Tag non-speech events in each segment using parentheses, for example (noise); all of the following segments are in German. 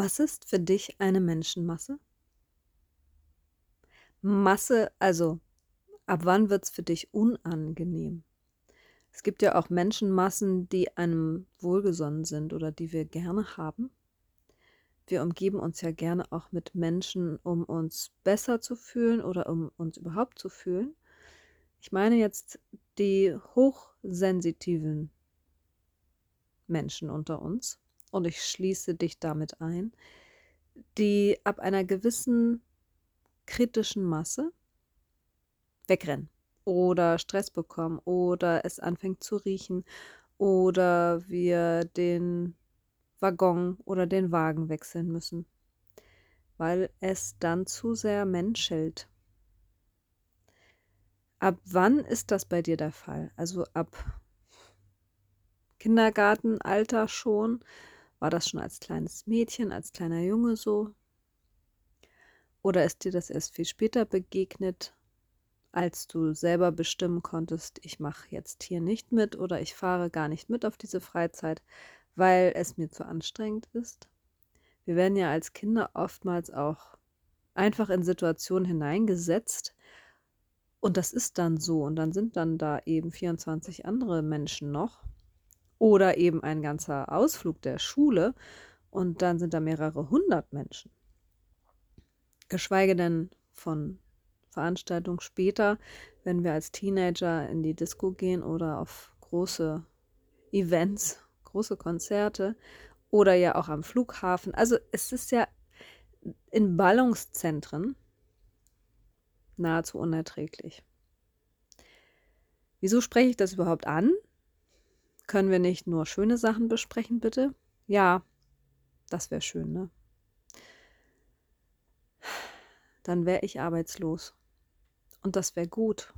Was ist für dich eine Menschenmasse? Masse, also ab wann wird es für dich unangenehm? Es gibt ja auch Menschenmassen, die einem wohlgesonnen sind oder die wir gerne haben. Wir umgeben uns ja gerne auch mit Menschen, um uns besser zu fühlen oder um uns überhaupt zu fühlen. Ich meine jetzt die hochsensitiven Menschen unter uns und ich schließe dich damit ein, die ab einer gewissen kritischen Masse wegrennen oder Stress bekommen oder es anfängt zu riechen oder wir den Waggon oder den Wagen wechseln müssen, weil es dann zu sehr menschelt. Ab wann ist das bei dir der Fall? Also ab Kindergartenalter schon? War das schon als kleines Mädchen, als kleiner Junge so? Oder ist dir das erst viel später begegnet, als du selber bestimmen konntest, ich mache jetzt hier nicht mit oder ich fahre gar nicht mit auf diese Freizeit, weil es mir zu anstrengend ist? Wir werden ja als Kinder oftmals auch einfach in Situationen hineingesetzt und das ist dann so und dann sind dann da eben 24 andere Menschen noch oder eben ein ganzer Ausflug der Schule und dann sind da mehrere hundert Menschen. Geschweige denn von Veranstaltungen später, wenn wir als Teenager in die Disco gehen oder auf große Events, große Konzerte oder ja auch am Flughafen. Also es ist ja in Ballungszentren nahezu unerträglich. Wieso spreche ich das überhaupt an? Können wir nicht nur schöne Sachen besprechen, bitte? Ja, das wäre schön, ne? Dann wäre ich arbeitslos. Und das wäre gut.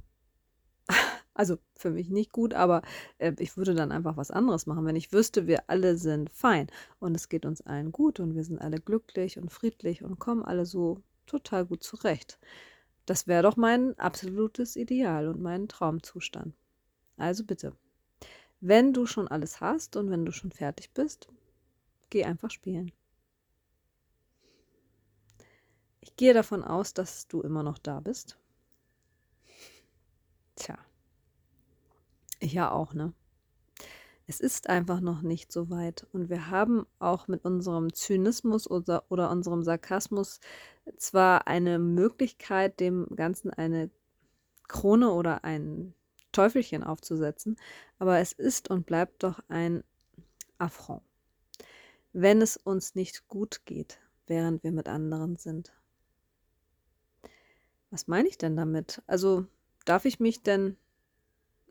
(laughs) Also für mich nicht gut, aber äh, ich würde dann einfach was anderes machen, wenn ich wüsste, wir alle sind fein und es geht uns allen gut und wir sind alle glücklich und friedlich und kommen alle so total gut zurecht. Das wäre doch mein absolutes Ideal und mein Traumzustand. Also bitte. Wenn du schon alles hast und wenn du schon fertig bist, geh einfach spielen. Ich gehe davon aus, dass du immer noch da bist. Tja, ich ja auch, ne? Es ist einfach noch nicht so weit. Und wir haben auch mit unserem Zynismus oder, oder unserem Sarkasmus zwar eine Möglichkeit, dem Ganzen eine Krone oder ein Teufelchen aufzusetzen, aber es ist und bleibt doch ein Affront, wenn es uns nicht gut geht, während wir mit anderen sind. Was meine ich denn damit? Also darf ich mich denn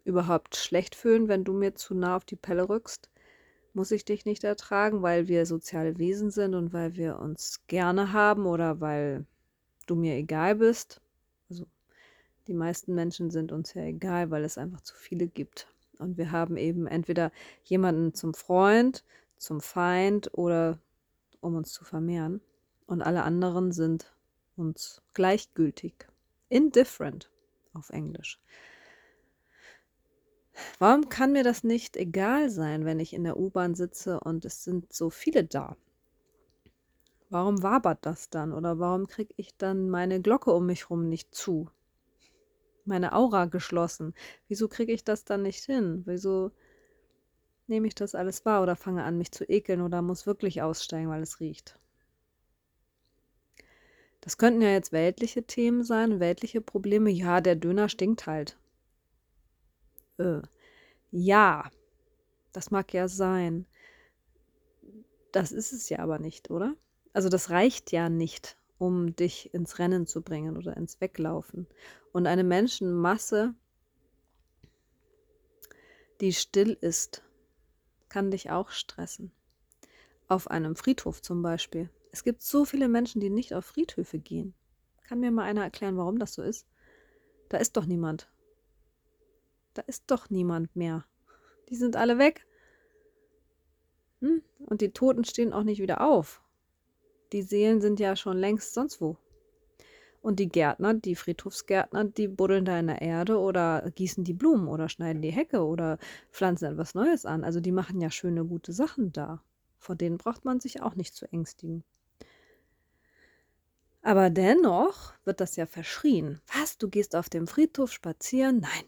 überhaupt schlecht fühlen, wenn du mir zu nah auf die Pelle rückst? Muss ich dich nicht ertragen, weil wir soziale Wesen sind und weil wir uns gerne haben oder weil du mir egal bist? Die meisten Menschen sind uns ja egal, weil es einfach zu viele gibt. Und wir haben eben entweder jemanden zum Freund, zum Feind oder um uns zu vermehren. Und alle anderen sind uns gleichgültig. Indifferent auf Englisch. Warum kann mir das nicht egal sein, wenn ich in der U-Bahn sitze und es sind so viele da? Warum wabert das dann? Oder warum kriege ich dann meine Glocke um mich herum nicht zu? Meine Aura geschlossen. Wieso kriege ich das dann nicht hin? Wieso nehme ich das alles wahr oder fange an, mich zu ekeln oder muss wirklich aussteigen, weil es riecht? Das könnten ja jetzt weltliche Themen sein, weltliche Probleme. Ja, der Döner stinkt halt. Äh, ja, das mag ja sein. Das ist es ja aber nicht, oder? Also das reicht ja nicht, um dich ins Rennen zu bringen oder ins Weglaufen. Und eine Menschenmasse, die still ist, kann dich auch stressen. Auf einem Friedhof zum Beispiel. Es gibt so viele Menschen, die nicht auf Friedhöfe gehen. Kann mir mal einer erklären, warum das so ist? Da ist doch niemand. Da ist doch niemand mehr. Die sind alle weg. Hm? Und die Toten stehen auch nicht wieder auf. Die Seelen sind ja schon längst sonst wo. Und die Gärtner, die Friedhofsgärtner, die buddeln da in der Erde oder gießen die Blumen oder schneiden die Hecke oder pflanzen etwas Neues an. Also die machen ja schöne, gute Sachen da. Vor denen braucht man sich auch nicht zu ängstigen. Aber dennoch wird das ja verschrien. Was, du gehst auf dem Friedhof spazieren? Nein.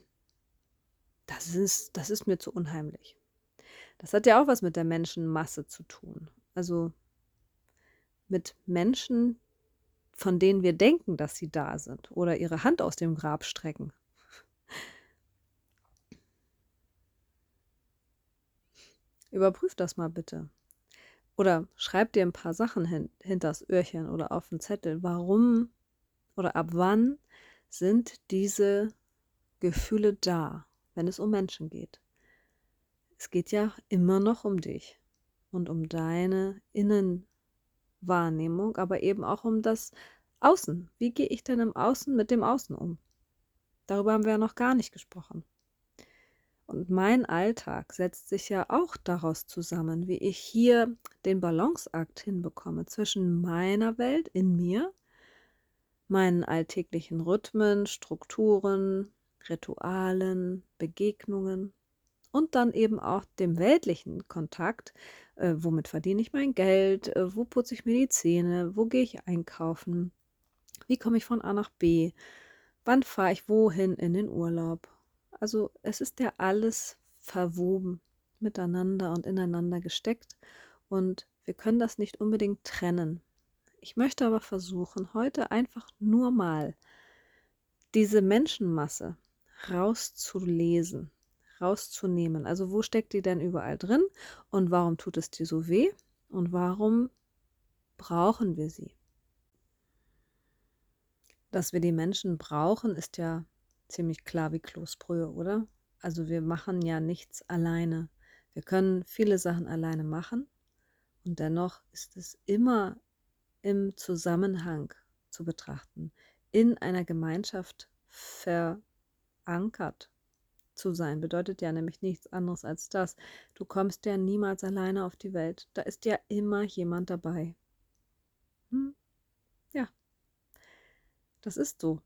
Das ist, das ist mir zu unheimlich. Das hat ja auch was mit der Menschenmasse zu tun. Also mit Menschen, von denen wir denken, dass sie da sind oder ihre Hand aus dem Grab strecken. Überprüf das mal bitte. Oder schreib dir ein paar Sachen hin, hinters Öhrchen oder auf den Zettel. Warum oder ab wann sind diese Gefühle da, wenn es um Menschen geht? Es geht ja immer noch um dich und um deine Innenwahrnehmung, aber eben auch um das Außen. Wie gehe ich denn im Außen mit dem Außen um? Darüber haben wir ja noch gar nicht gesprochen. Und mein Alltag setzt sich ja auch daraus zusammen, wie ich hier den Balanceakt hinbekomme zwischen meiner Welt in mir, meinen alltäglichen Rhythmen, Strukturen, Ritualen, Begegnungen und dann eben auch dem weltlichen Kontakt. Äh, womit verdiene ich mein Geld? Äh, wo putze ich mir die Zähne? Wo gehe ich einkaufen? Wie komme ich von A nach B? Wann fahre ich wohin in den Urlaub? Also es ist ja alles verwoben miteinander und ineinander gesteckt und wir können das nicht unbedingt trennen. Ich möchte aber versuchen, heute einfach nur mal diese Menschenmasse rauszulesen, rauszunehmen. Also wo steckt die denn überall drin und warum tut es dir so weh und warum brauchen wir sie? Dass wir die Menschen brauchen, ist ja ziemlich klar wie Kloßbrühe, oder? Also wir machen ja nichts alleine. Wir können viele Sachen alleine machen und dennoch ist es immer im Zusammenhang zu betrachten, in einer Gemeinschaft verankert zu sein. Bedeutet ja nämlich nichts anderes als das. Du kommst ja niemals alleine auf die Welt. Da ist ja immer jemand dabei. Hm? Ja, das ist so.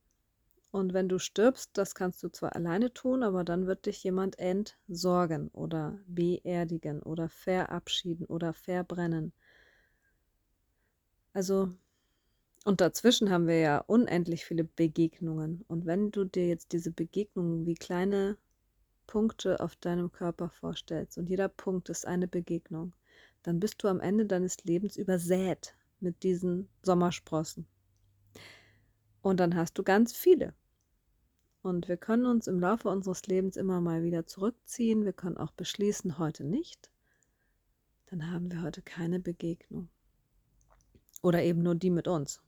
Und wenn du stirbst, das kannst du zwar alleine tun, aber dann wird dich jemand entsorgen oder beerdigen oder verabschieden oder verbrennen. Also, und dazwischen haben wir ja unendlich viele Begegnungen. Und wenn du dir jetzt diese Begegnungen wie kleine Punkte auf deinem Körper vorstellst und jeder Punkt ist eine Begegnung, dann bist du am Ende deines Lebens übersät mit diesen Sommersprossen. Und dann hast du ganz viele. Und wir können uns im Laufe unseres Lebens immer mal wieder zurückziehen. Wir können auch beschließen, heute nicht. Dann haben wir heute keine Begegnung. Oder eben nur die mit uns.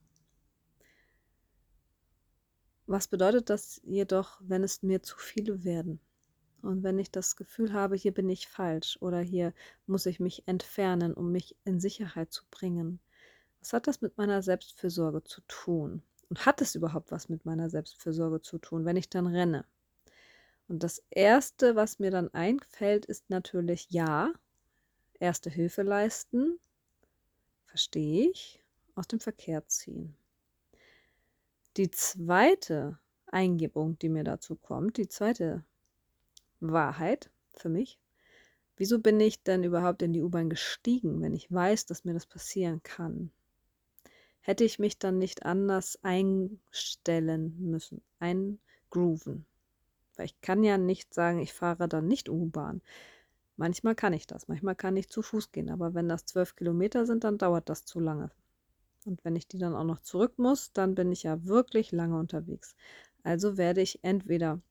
Was bedeutet das jedoch, wenn es mir zu viele werden? Und wenn ich das Gefühl habe, hier bin ich falsch oder hier muss ich mich entfernen, um mich in Sicherheit zu bringen. Was hat das mit meiner Selbstfürsorge zu tun? Und hat es überhaupt was mit meiner Selbstfürsorge zu tun, wenn ich dann renne? Und das Erste, was mir dann einfällt, ist natürlich ja, erste Hilfe leisten, verstehe ich, aus dem Verkehr ziehen. Die zweite Eingebung, die mir dazu kommt, die zweite Wahrheit für mich, wieso bin ich denn überhaupt in die U-Bahn gestiegen, wenn ich weiß, dass mir das passieren kann? hätte ich mich dann nicht anders einstellen müssen, eingrooven. Weil ich kann ja nicht sagen, ich fahre dann nicht U-Bahn. Manchmal kann ich das, manchmal kann ich zu Fuß gehen, aber wenn das zwölf Kilometer sind, dann dauert das zu lange. Und wenn ich die dann auch noch zurück muss, dann bin ich ja wirklich lange unterwegs. Also werde ich entweder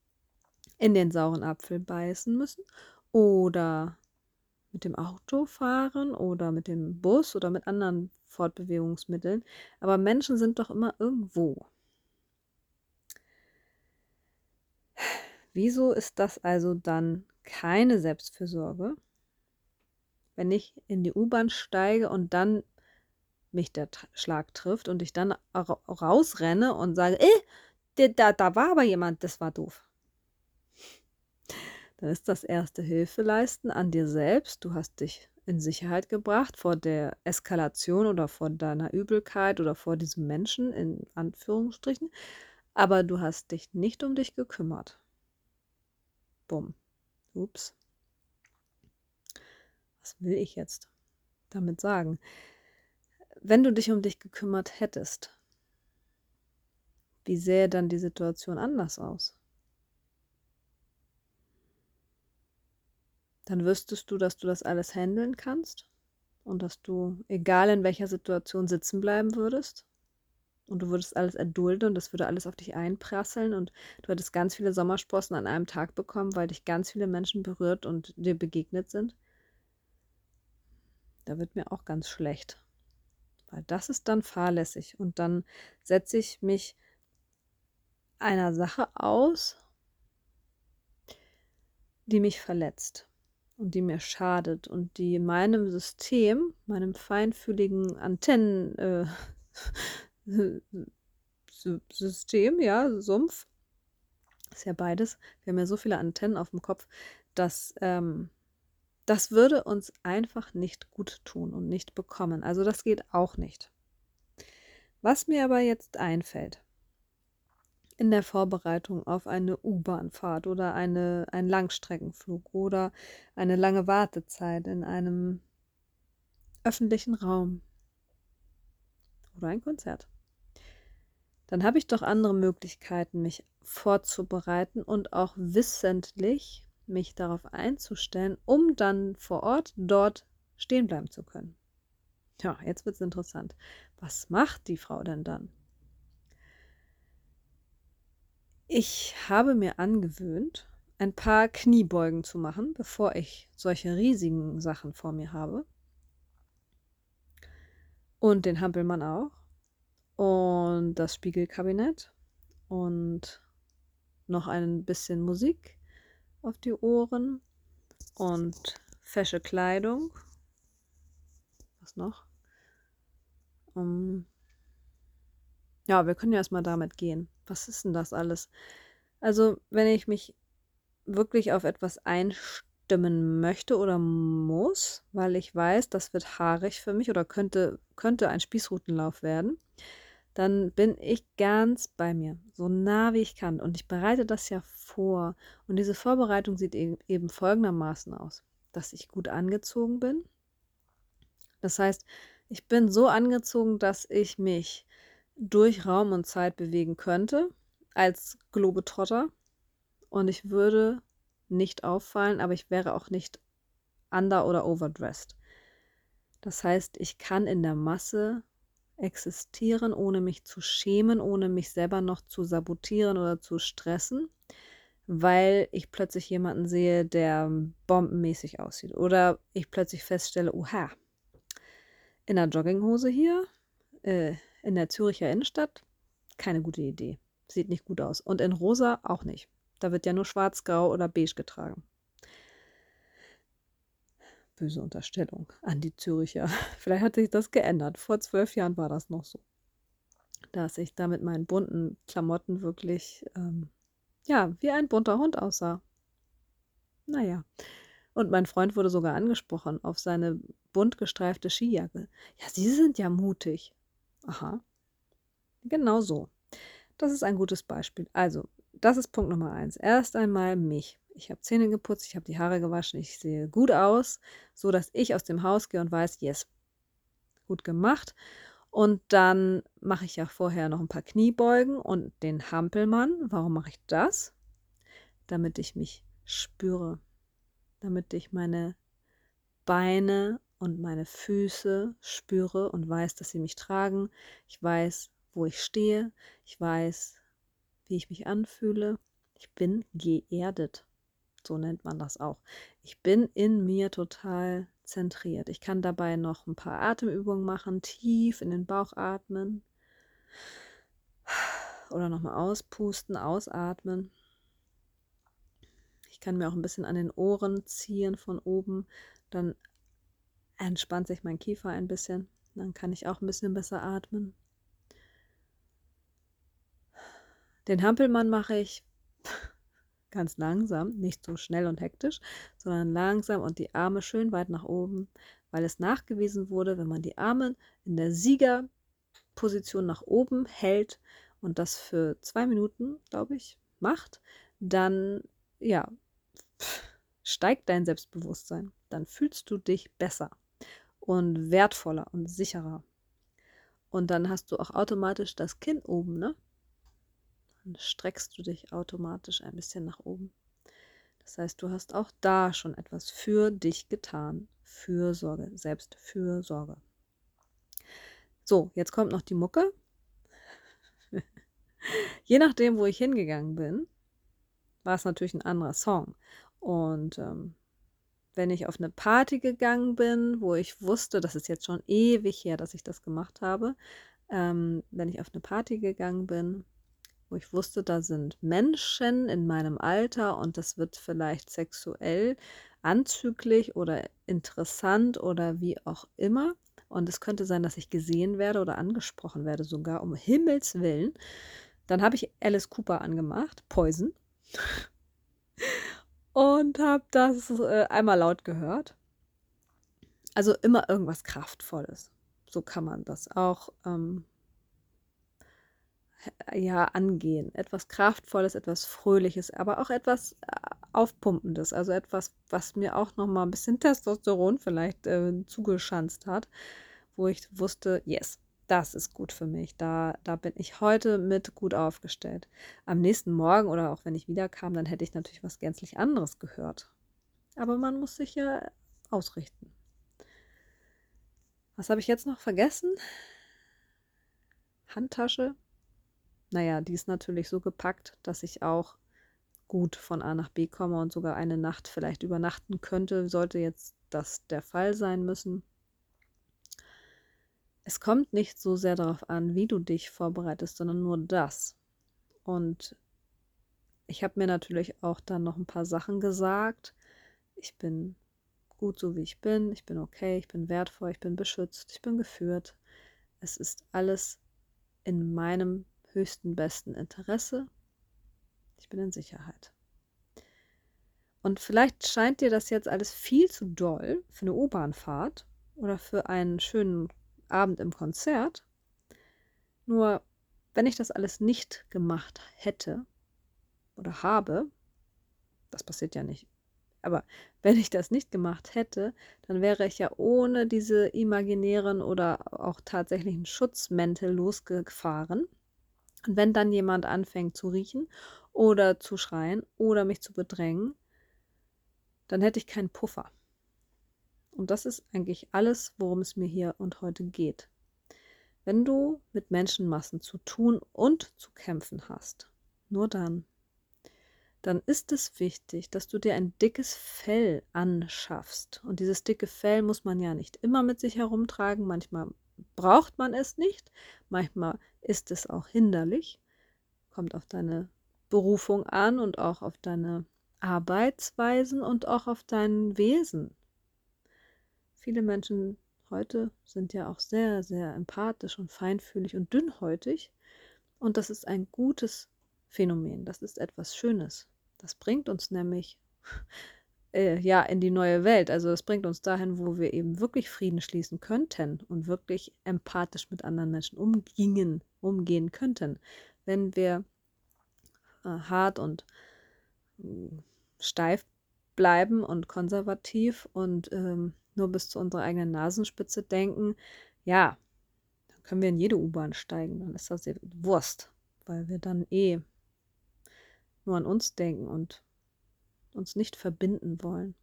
in den sauren Apfel beißen müssen oder mit dem Auto fahren oder mit dem Bus oder mit anderen Fortbewegungsmitteln. Aber Menschen sind doch immer irgendwo. Wieso ist das also dann keine Selbstfürsorge, wenn ich in die U-Bahn steige und dann mich der Schlag trifft und ich dann rausrenne und sage, eh, da, da war aber jemand, das war doof. Dann ist das erste Hilfe leisten an dir selbst. Du hast dich in Sicherheit gebracht vor der Eskalation oder vor deiner Übelkeit oder vor diesem Menschen in Anführungsstrichen. Aber du hast dich nicht um dich gekümmert. Bumm. Ups. Was will ich jetzt damit sagen? Wenn du dich um dich gekümmert hättest, wie sähe dann die Situation anders aus? Dann wüsstest du, dass du das alles handeln kannst und dass du, egal in welcher Situation, sitzen bleiben würdest. Und du würdest alles erdulden und das würde alles auf dich einprasseln und du hättest ganz viele Sommersprossen an einem Tag bekommen, weil dich ganz viele Menschen berührt und dir begegnet sind. Da wird mir auch ganz schlecht. Weil das ist dann fahrlässig. Und dann setze ich mich einer Sache aus, die mich verletzt und die mir schadet und die meinem System, meinem feinfühligen Antennen, äh, (laughs) System, ja, Sumpf, ist ja beides. Wir haben ja so viele Antennen auf dem Kopf, dass ähm, das würde uns einfach nicht gut tun und nicht bekommen. Also das geht auch nicht. Was mir aber jetzt einfällt, in der Vorbereitung auf eine U-Bahn-Fahrt oder eine, einen Langstreckenflug oder eine lange Wartezeit in einem öffentlichen Raum oder ein Konzert dann habe ich doch andere Möglichkeiten, mich vorzubereiten und auch wissentlich mich darauf einzustellen, um dann vor Ort dort stehen bleiben zu können. Ja, jetzt wird es interessant. Was macht die Frau denn dann? Ich habe mir angewöhnt, ein paar Kniebeugen zu machen, bevor ich solche riesigen Sachen vor mir habe. Und den Hampelmann auch und das Spiegelkabinett und noch ein bisschen Musik auf die Ohren und fesche Kleidung. Was noch? Um, ja, wir können ja erstmal damit gehen. Was ist denn das alles? Also, wenn ich mich wirklich auf etwas einstimmen möchte oder muss, weil ich weiß, das wird haarig für mich oder könnte, könnte ein Spießrutenlauf werden, dann bin ich ganz bei mir, so nah wie ich kann. Und ich bereite das ja vor. Und diese Vorbereitung sieht e-, eben folgendermaßen aus, dass ich gut angezogen bin. Das heißt, ich bin so angezogen, dass ich mich durch Raum und Zeit bewegen könnte als Globetrotter. Und ich würde nicht auffallen, aber ich wäre auch nicht under- oder overdressed. Das heißt, ich kann in der Masse existieren, ohne mich zu schämen, ohne mich selber noch zu sabotieren oder zu stressen, weil ich plötzlich jemanden sehe, der bombenmäßig aussieht. Oder ich plötzlich feststelle, oha, in der Jogginghose hier, äh, in der Züricher Innenstadt, keine gute Idee. Sieht nicht gut aus. Und in rosa auch nicht. Da wird ja nur schwarz, grau oder beige getragen böse Unterstellung an die Züricher. (laughs) Vielleicht hat sich das geändert. Vor zwölf Jahren war das noch so. Dass ich da mit meinen bunten Klamotten wirklich, ähm, ja, wie ein bunter Hund aussah. Naja. Und mein Freund wurde sogar angesprochen auf seine bunt gestreifte Skijacke. Ja, Sie sind ja mutig. Aha. Genau so. Das ist ein gutes Beispiel. Also, das ist Punkt Nummer eins. Erst einmal mich ich habe Zähne geputzt, ich habe die Haare gewaschen, ich sehe gut aus, so dass ich aus dem Haus gehe und weiß, yes, gut gemacht. Und dann mache ich ja vorher noch ein paar Kniebeugen und den Hampelmann. Warum mache ich das? Damit ich mich spüre, damit ich meine Beine und meine Füße spüre und weiß, dass sie mich tragen. Ich weiß, wo ich stehe. Ich weiß, wie ich mich anfühle. Ich bin geerdet so nennt man das auch. Ich bin in mir total zentriert. Ich kann dabei noch ein paar Atemübungen machen, tief in den Bauch atmen oder nochmal auspusten, ausatmen. Ich kann mir auch ein bisschen an den Ohren ziehen von oben, dann entspannt sich mein Kiefer ein bisschen, dann kann ich auch ein bisschen besser atmen. Den Hampelmann mache ich (laughs) ganz langsam, nicht so schnell und hektisch, sondern langsam und die Arme schön weit nach oben, weil es nachgewiesen wurde, wenn man die Arme in der Siegerposition nach oben hält und das für zwei Minuten, glaube ich, macht, dann ja, steigt dein Selbstbewusstsein. Dann fühlst du dich besser und wertvoller und sicherer. Und dann hast du auch automatisch das Kinn oben, ne? dann streckst du dich automatisch ein bisschen nach oben. Das heißt, du hast auch da schon etwas für dich getan. Fürsorge, Selbstfürsorge. So, jetzt kommt noch die Mucke. (laughs) Je nachdem, wo ich hingegangen bin, war es natürlich ein anderer Song. Und ähm, wenn ich auf eine Party gegangen bin, wo ich wusste, das ist jetzt schon ewig her, dass ich das gemacht habe, ähm, wenn ich auf eine Party gegangen bin, wo ich wusste, da sind Menschen in meinem Alter und das wird vielleicht sexuell anzüglich oder interessant oder wie auch immer. Und es könnte sein, dass ich gesehen werde oder angesprochen werde, sogar um Himmels Willen. Dann habe ich Alice Cooper angemacht, Poison, und habe das äh, einmal laut gehört. Also immer irgendwas Kraftvolles. So kann man das auch ähm, ja angehen. Etwas Kraftvolles, etwas Fröhliches, aber auch etwas äh, Aufpumpendes. Also etwas, was mir auch noch mal ein bisschen Testosteron vielleicht äh, zugeschanzt hat, wo ich wusste, yes, das ist gut für mich. Da, da bin ich heute mit gut aufgestellt. Am nächsten Morgen oder auch wenn ich wiederkam, dann hätte ich natürlich was gänzlich anderes gehört. Aber man muss sich ja ausrichten. Was habe ich jetzt noch vergessen? Handtasche. Naja, die ist natürlich so gepackt, dass ich auch gut von A nach B komme und sogar eine Nacht vielleicht übernachten könnte, sollte jetzt das der Fall sein müssen. Es kommt nicht so sehr darauf an, wie du dich vorbereitest, sondern nur das. Und ich habe mir natürlich auch dann noch ein paar Sachen gesagt. Ich bin gut so, wie ich bin. Ich bin okay, ich bin wertvoll, ich bin beschützt, ich bin geführt. Es ist alles in meinem höchsten, besten Interesse. Ich bin in Sicherheit. Und vielleicht scheint dir das jetzt alles viel zu doll für eine U-Bahnfahrt oder für einen schönen Abend im Konzert. Nur, wenn ich das alles nicht gemacht hätte oder habe, das passiert ja nicht, aber (laughs) wenn ich das nicht gemacht hätte, dann wäre ich ja ohne diese imaginären oder auch tatsächlichen Schutzmäntel losgefahren. Und wenn dann jemand anfängt zu riechen oder zu schreien oder mich zu bedrängen, dann hätte ich keinen Puffer. Und das ist eigentlich alles, worum es mir hier und heute geht. Wenn du mit Menschenmassen zu tun und zu kämpfen hast, nur dann, dann ist es wichtig, dass du dir ein dickes Fell anschaffst. Und dieses dicke Fell muss man ja nicht immer mit sich herumtragen. Manchmal braucht man es nicht. Manchmal ist es auch hinderlich. Kommt auf deine Berufung an und auch auf deine Arbeitsweisen und auch auf dein Wesen. Viele Menschen heute sind ja auch sehr, sehr empathisch und feinfühlig und dünnhäutig. Und das ist ein gutes Phänomen. Das ist etwas Schönes. Das bringt uns nämlich (laughs) äh, ja in die neue Welt. Also es bringt uns dahin, wo wir eben wirklich Frieden schließen könnten und wirklich empathisch mit anderen Menschen umgingen, umgehen könnten, wenn wir äh, hart und äh, steif bleiben und konservativ und ähm, nur bis zu unserer eigenen Nasenspitze denken, ja, dann können wir in jede U-Bahn steigen, dann ist das Wurst, weil wir dann eh nur an uns denken und uns nicht verbinden wollen.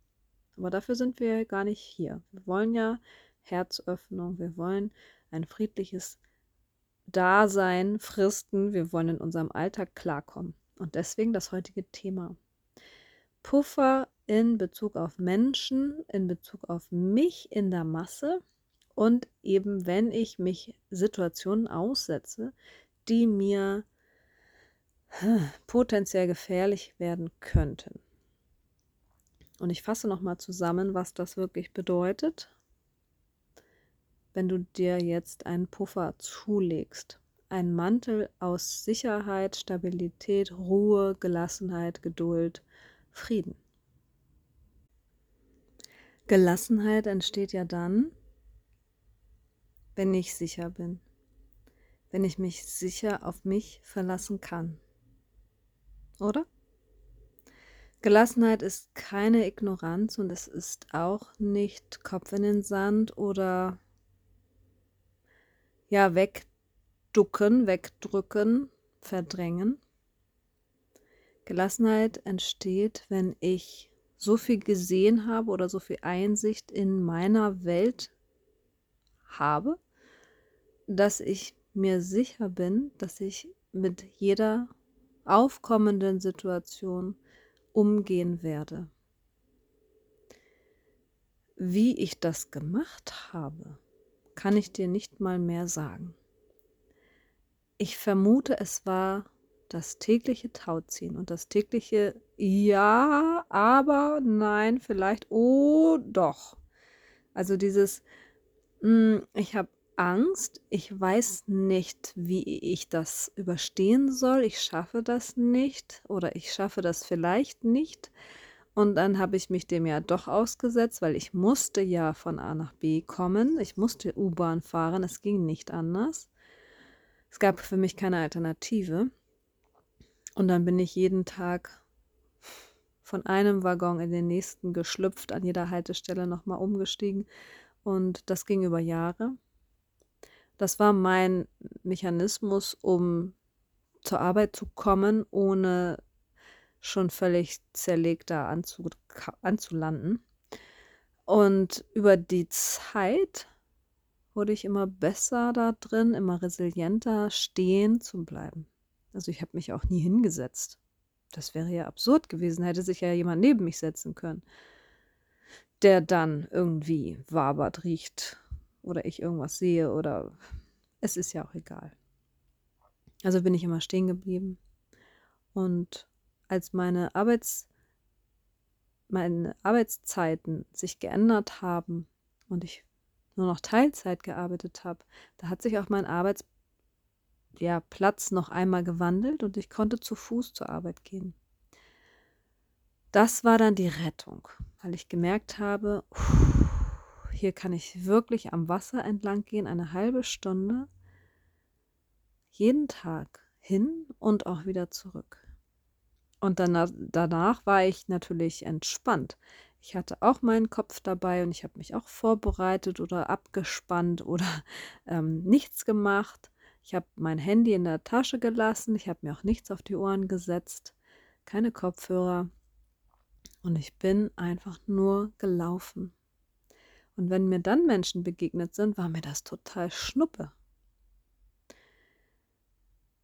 Aber dafür sind wir gar nicht hier. Wir wollen ja Herzöffnung, wir wollen ein friedliches Dasein fristen, wir wollen in unserem Alltag klarkommen. Und deswegen das heutige Thema. Puffer in Bezug auf Menschen, in Bezug auf mich in der Masse und eben wenn ich mich Situationen aussetze, die mir potenziell gefährlich werden könnten. Und ich fasse nochmal zusammen, was das wirklich bedeutet, wenn du dir jetzt einen Puffer zulegst. Ein Mantel aus Sicherheit, Stabilität, Ruhe, Gelassenheit, Geduld, Frieden. Gelassenheit entsteht ja dann, wenn ich sicher bin, wenn ich mich sicher auf mich verlassen kann. Oder? Gelassenheit ist keine Ignoranz und es ist auch nicht Kopf in den Sand oder ja, wegducken, wegdrücken, verdrängen, Gelassenheit entsteht, wenn ich so viel gesehen habe oder so viel Einsicht in meiner Welt habe, dass ich mir sicher bin, dass ich mit jeder aufkommenden Situation umgehen werde. Wie ich das gemacht habe, kann ich dir nicht mal mehr sagen. Ich vermute, es war das tägliche Tauziehen und das tägliche Ja, aber nein, vielleicht, oh doch. Also dieses, mh, hm, ich habe Angst, ich weiß nicht, wie ich das überstehen soll, ich schaffe das nicht oder ich schaffe das vielleicht nicht. Und dann habe ich mich dem ja doch ausgesetzt, weil ich musste ja von A nach B kommen. Ich musste U-Bahn fahren, es ging nicht anders. Es gab für mich keine Alternative. Und dann bin ich jeden Tag von einem Waggon in den nächsten geschlüpft, an jeder Haltestelle nochmal umgestiegen. Und das ging über Jahre. Das war mein Mechanismus, um zur Arbeit zu kommen, ohne schon völlig zerlegt da anzu, anzulanden. Und über die Zeit wurde ich immer besser da drin, immer resilienter stehen zu bleiben. Also ich habe mich auch nie hingesetzt. Das wäre ja absurd gewesen, hätte sich ja jemand neben mich setzen können, der dann irgendwie wabert, riecht oder ich irgendwas sehe oder es ist ja auch egal. Also bin ich immer stehen geblieben und als meine Arbeits meine Arbeitszeiten sich geändert haben und ich nur noch Teilzeit gearbeitet habe, da hat sich auch mein Arbeitsplatz ja, noch einmal gewandelt und ich konnte zu Fuß zur Arbeit gehen. Das war dann die Rettung, weil ich gemerkt habe, hier kann ich wirklich am Wasser entlang gehen, eine halbe Stunde, jeden Tag hin und auch wieder zurück. Und danach, danach war ich natürlich entspannt. Ich hatte auch meinen Kopf dabei und ich habe mich auch vorbereitet oder abgespannt oder ähm, nichts gemacht. Ich habe mein Handy in der Tasche gelassen. Ich habe mir auch nichts auf die Ohren gesetzt. Keine Kopfhörer. Und ich bin einfach nur gelaufen. Und wenn mir dann Menschen begegnet sind, war mir das total schnuppe.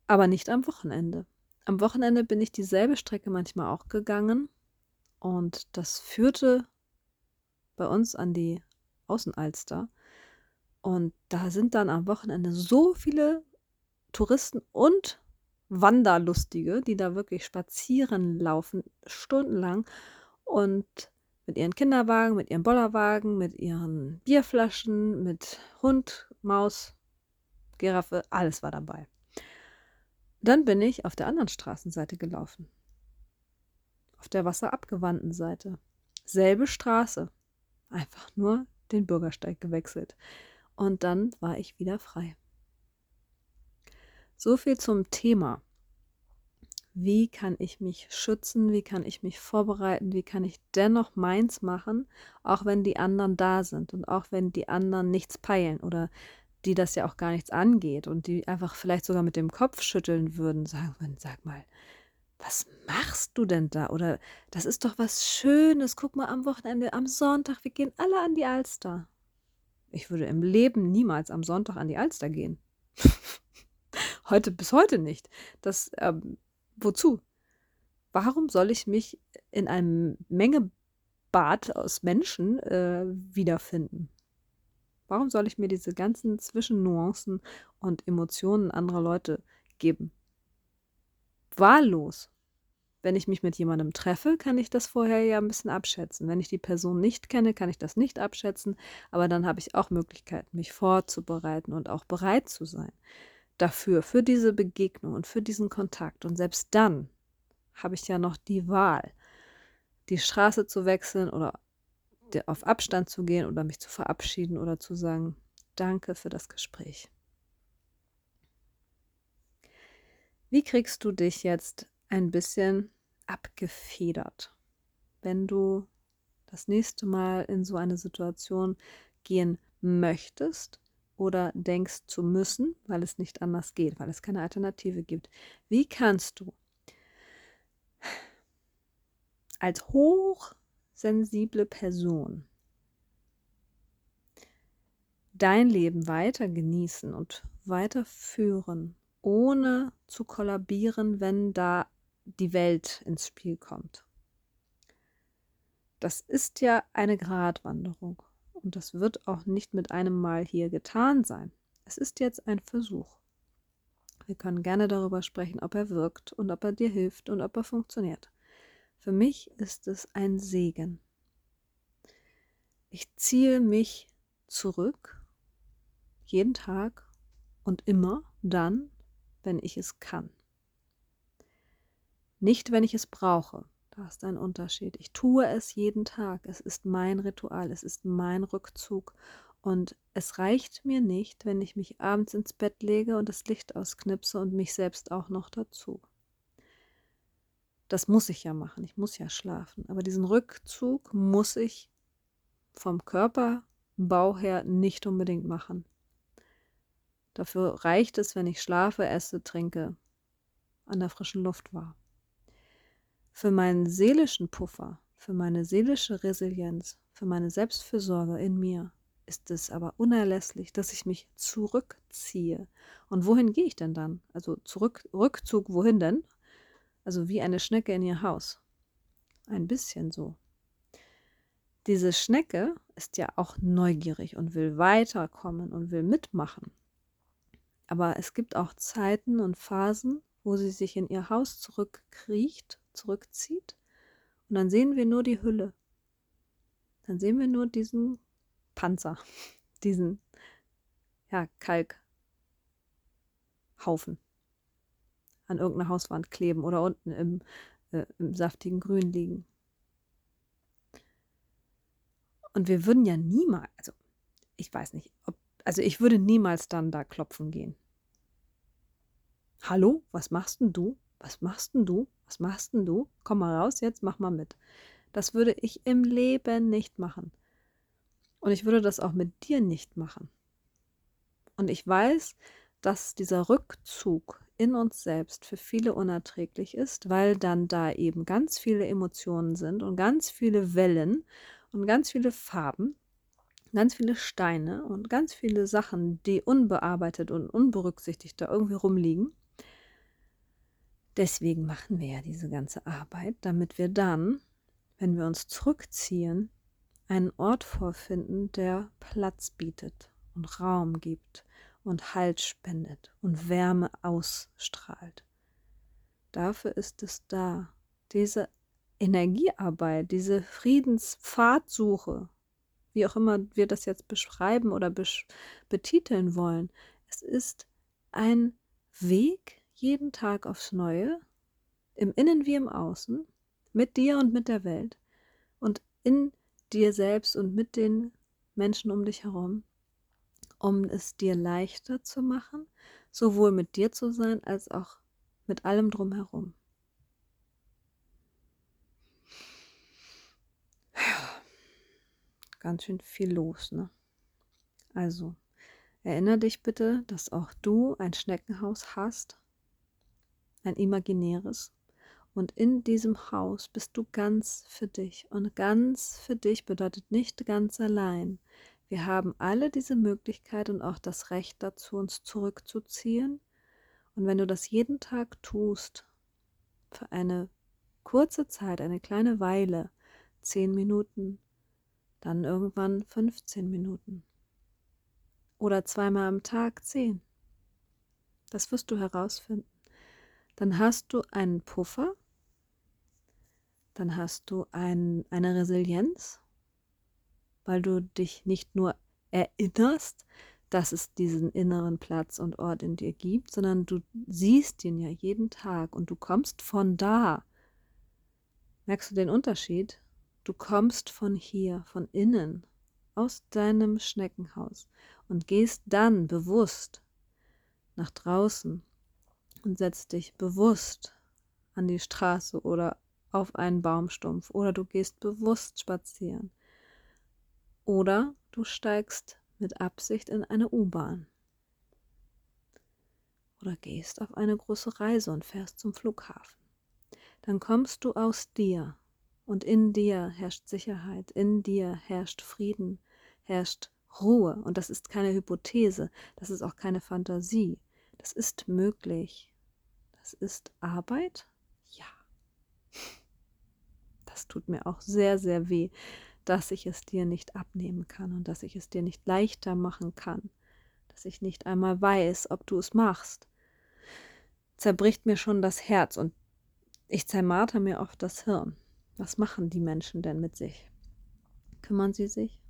Aber nicht am Wochenende. Am Wochenende bin ich dieselbe Strecke manchmal auch gegangen und das führte bei uns an die Außenalster. Und da sind dann am Wochenende so viele Touristen und Wanderlustige, die da wirklich spazieren laufen, stundenlang und mit ihren Kinderwagen, mit ihren Bollerwagen, mit ihren Bierflaschen, mit Hund, Maus, Giraffe, alles war dabei. Dann bin ich auf der anderen Straßenseite gelaufen. Auf der wasserabgewandten Seite. Selbe Straße. Einfach nur den Bürgersteig gewechselt. Und dann war ich wieder frei. So viel zum Thema. Wie kann ich mich schützen? Wie kann ich mich vorbereiten? Wie kann ich dennoch meins machen, auch wenn die anderen da sind und auch wenn die anderen nichts peilen oder die das ja auch gar nichts angeht und die einfach vielleicht sogar mit dem Kopf schütteln würden, sagen würden, sag mal, was machst du denn da? Oder das ist doch was Schönes. Guck mal am Wochenende, am Sonntag, wir gehen alle an die Alster. Ich würde im Leben niemals am Sonntag an die Alster gehen. (laughs) heute bis heute nicht. Das, ähm, wozu? Warum soll ich mich in einem Mengebad aus Menschen äh, wiederfinden? Warum soll ich mir diese ganzen Zwischennuancen und Emotionen anderer Leute geben? Wahllos. Wenn ich mich mit jemandem treffe, kann ich das vorher ja ein bisschen abschätzen. Wenn ich die Person nicht kenne, kann ich das nicht abschätzen, aber dann habe ich auch Möglichkeiten, mich vorzubereiten und auch bereit zu sein dafür, für diese Begegnung und für diesen Kontakt. Und selbst dann habe ich ja noch die Wahl, die Straße zu wechseln oder auf Abstand zu gehen oder mich zu verabschieden oder zu sagen, danke für das Gespräch. Wie kriegst du dich jetzt ein bisschen abgefedert, wenn du das nächste Mal in so eine Situation gehen möchtest oder denkst zu müssen, weil es nicht anders geht, weil es keine Alternative gibt? Wie kannst du als hochsensible Person dein Leben weiter genießen und weiterführen, ohne zu kollabieren, wenn da die Welt ins Spiel kommt. Das ist ja eine Gratwanderung und das wird auch nicht mit einem Mal hier getan sein. Es ist jetzt ein Versuch. Wir können gerne darüber sprechen, ob er wirkt und ob er dir hilft und ob er funktioniert. Für mich ist es ein Segen. Ich ziehe mich zurück, jeden Tag und immer dann, wenn ich es kann. Nicht, wenn ich es brauche. Ist ein Unterschied. Ich tue es jeden Tag. Es ist mein Ritual. Es ist mein Rückzug. Und es reicht mir nicht, wenn ich mich abends ins Bett lege und das Licht ausknipse und mich selbst auch noch dazu. Das muss ich ja machen. Ich muss ja schlafen. Aber diesen Rückzug muss ich vom Körperbau her nicht unbedingt machen. Dafür reicht es, wenn ich schlafe, esse, trinke, an der frischen Luft war. Für meinen seelischen Puffer, für meine seelische Resilienz, für meine Selbstfürsorge in mir ist es aber unerlässlich, dass ich mich zurückziehe. Und wohin gehe ich denn dann? Also zurück, Rückzug, wohin denn? Also wie eine Schnecke in ihr Haus. Ein bisschen so. Diese Schnecke ist ja auch neugierig und will weiterkommen und will mitmachen. Aber es gibt auch Zeiten und Phasen, wo sie sich in ihr Haus zurückkriecht, zurückzieht. Und dann sehen wir nur die Hülle. Dann sehen wir nur diesen Panzer, (laughs) diesen ja, Kalkhaufen an irgendeiner Hauswand kleben oder unten im, äh, im saftigen Grün liegen. Und wir würden ja niemals, also ich weiß nicht, ob, also ich würde niemals dann da klopfen gehen. Hallo, was machst denn du? Was machst denn du? Was machst denn du? Komm mal raus jetzt, mach mal mit. Das würde ich im Leben nicht machen. Und ich würde das auch mit dir nicht machen. Und ich weiß, dass dieser Rückzug in uns selbst für viele unerträglich ist, weil dann da eben ganz viele Emotionen sind und ganz viele Wellen und ganz viele Farben, ganz viele Steine und ganz viele Sachen, die unbearbeitet und unberücksichtigt da irgendwie rumliegen. Deswegen machen wir ja diese ganze Arbeit, damit wir dann, wenn wir uns zurückziehen, einen Ort vorfinden, der Platz bietet und Raum gibt und Halt spendet und Wärme ausstrahlt. Dafür ist es da. Diese Energiearbeit, diese Friedenspfadsuche, wie auch immer wir das jetzt beschreiben oder betiteln wollen, es ist ein Weg, jeden Tag aufs Neue, im Innen wie im Außen, mit dir und mit der Welt und in dir selbst und mit den Menschen um dich herum, um es dir leichter zu machen, sowohl mit dir zu sein als auch mit allem drumherum. Ganz schön viel los, ne? Also, erinnere dich bitte, dass auch du ein Schneckenhaus hast ein imaginäres. Und in diesem Haus bist du ganz für dich. Und ganz für dich bedeutet nicht ganz allein. Wir haben alle diese Möglichkeit und auch das Recht dazu, uns zurückzuziehen. Und wenn du das jeden Tag tust, für eine kurze Zeit, eine kleine Weile, zehn Minuten, dann irgendwann 15 Minuten. Oder zweimal am Tag zehn. Das wirst du herausfinden dann hast du einen Puffer, dann hast du ein, eine Resilienz, weil du dich nicht nur erinnerst, dass es diesen inneren Platz und Ort in dir gibt, sondern du siehst ihn ja jeden Tag und du kommst von da. Merkst du den Unterschied? Du kommst von hier, von innen, aus deinem Schneckenhaus und gehst dann bewusst nach draußen und setz dich bewusst an die Straße oder auf einen Baumstumpf oder du gehst bewusst spazieren oder du steigst mit Absicht in eine U-Bahn oder gehst auf eine große Reise und fährst zum Flughafen. Dann kommst du aus dir Und in dir herrscht Sicherheit, in dir herrscht Frieden, herrscht Ruhe. Und das ist keine Hypothese, das ist auch keine Fantasie. Das ist möglich. Das ist Arbeit? Ja. Das tut mir auch sehr, sehr weh, dass ich es dir nicht abnehmen kann und dass ich es dir nicht leichter machen kann, dass ich nicht einmal weiß, ob du es machst. Zerbricht mir schon das Herz und ich zermarter mir oft das Hirn. Was machen die Menschen denn mit sich? Kümmern sie sich?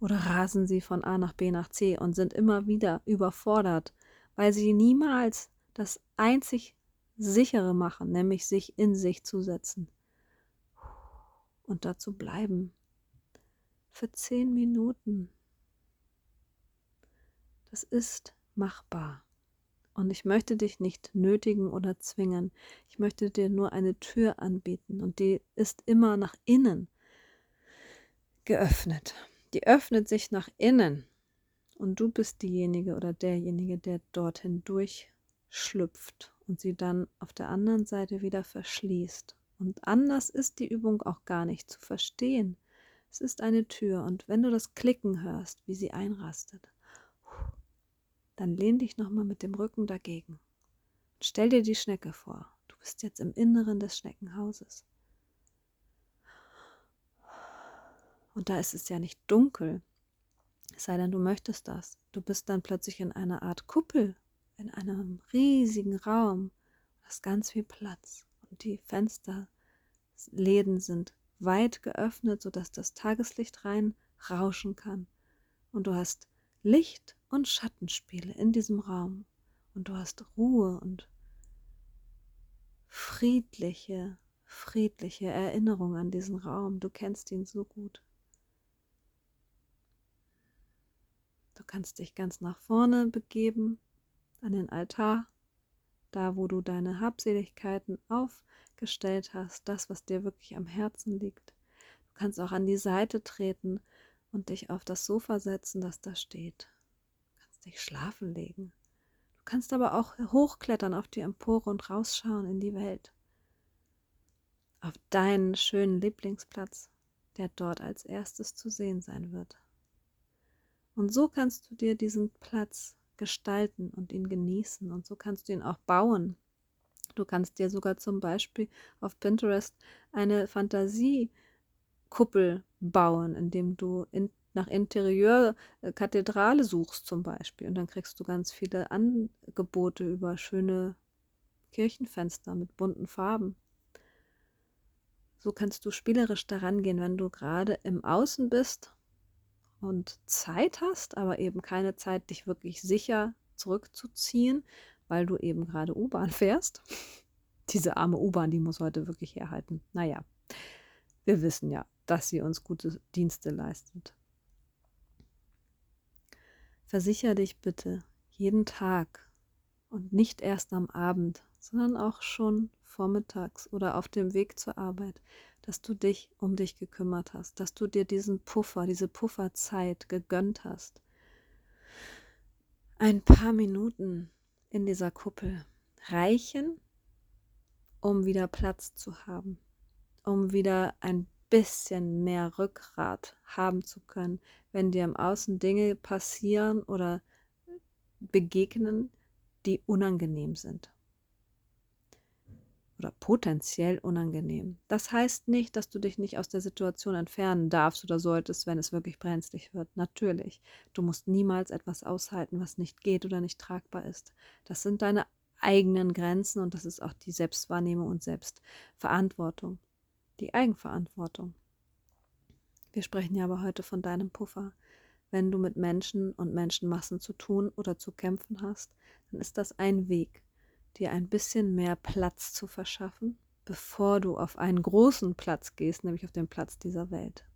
Oder rasen sie von A nach B nach C und sind immer wieder überfordert, weil sie niemals das einzig sichere machen, nämlich sich in sich zu setzen und dazu bleiben. Für zehn Minuten. Das ist machbar. Und ich möchte dich nicht nötigen oder zwingen. Ich möchte dir nur eine Tür anbieten und die ist immer nach innen geöffnet. Die öffnet sich nach innen und du bist diejenige oder derjenige, der dorthin durchschlüpft und sie dann auf der anderen Seite wieder verschließt. Und anders ist die Übung auch gar nicht zu verstehen. Es ist eine Tür und wenn du das Klicken hörst, wie sie einrastet, dann lehn dich nochmal mit dem Rücken dagegen. Stell dir die Schnecke vor. Du bist jetzt im Inneren des Schneckenhauses. Und da ist es ja nicht dunkel, es sei denn, du möchtest das. Du bist dann plötzlich in einer Art Kuppel, in einem riesigen Raum. Du hast ganz viel Platz und die Fensterläden sind weit geöffnet, sodass das Tageslicht rein rauschen kann. Und du hast Licht und Schattenspiele in diesem Raum. Und du hast Ruhe und friedliche, friedliche Erinnerung an diesen Raum. Du kennst ihn so gut. Du kannst dich ganz nach vorne begeben, an den Altar, da wo du deine Habseligkeiten aufgestellt hast, das, was dir wirklich am Herzen liegt. Du kannst auch an die Seite treten und dich auf das Sofa setzen, das da steht dich schlafen legen. Du kannst aber auch hochklettern auf die Empore und rausschauen in die Welt. Auf deinen schönen Lieblingsplatz, der dort als erstes zu sehen sein wird. Und so kannst du dir diesen Platz gestalten und ihn genießen und so kannst du ihn auch bauen. Du kannst dir sogar zum Beispiel auf Pinterest eine Fantasiekuppel bauen, indem du in nach Interieurkathedrale suchst zum Beispiel und dann kriegst du ganz viele Angebote über schöne Kirchenfenster mit bunten Farben. So kannst du spielerisch daran gehen, wenn du gerade im Außen bist und Zeit hast, aber eben keine Zeit, dich wirklich sicher zurückzuziehen, weil du eben gerade U-Bahn (laughs) fährst. Diese arme U-Bahn, die muss heute wirklich herhalten. Naja, wir wissen ja, dass sie uns gute Dienste leistet. Versicher dich bitte jeden Tag und nicht erst am Abend, sondern auch schon vormittags oder auf dem Weg zur Arbeit, dass du dich um dich gekümmert hast, dass du dir diesen Puffer, diese Pufferzeit gegönnt hast. Ein paar Minuten in dieser Kuppel reichen, um wieder Platz zu haben, um wieder ein bisschen mehr Rückgrat haben zu können, wenn dir im Außen Dinge passieren oder begegnen, die unangenehm sind. Oder potenziell unangenehm. Das heißt nicht, dass du dich nicht aus der Situation entfernen darfst oder solltest, wenn es wirklich brenzlig wird. Natürlich. Du musst niemals etwas aushalten, was nicht geht oder nicht tragbar ist. Das sind deine eigenen Grenzen und das ist auch die Selbstwahrnehmung und Selbstverantwortung die Eigenverantwortung. Wir sprechen ja aber heute von deinem Puffer. Wenn du mit Menschen und Menschenmassen zu tun oder zu kämpfen hast, dann ist das ein Weg, dir ein bisschen mehr Platz zu verschaffen, bevor du auf einen großen Platz gehst, nämlich auf den Platz dieser Welt.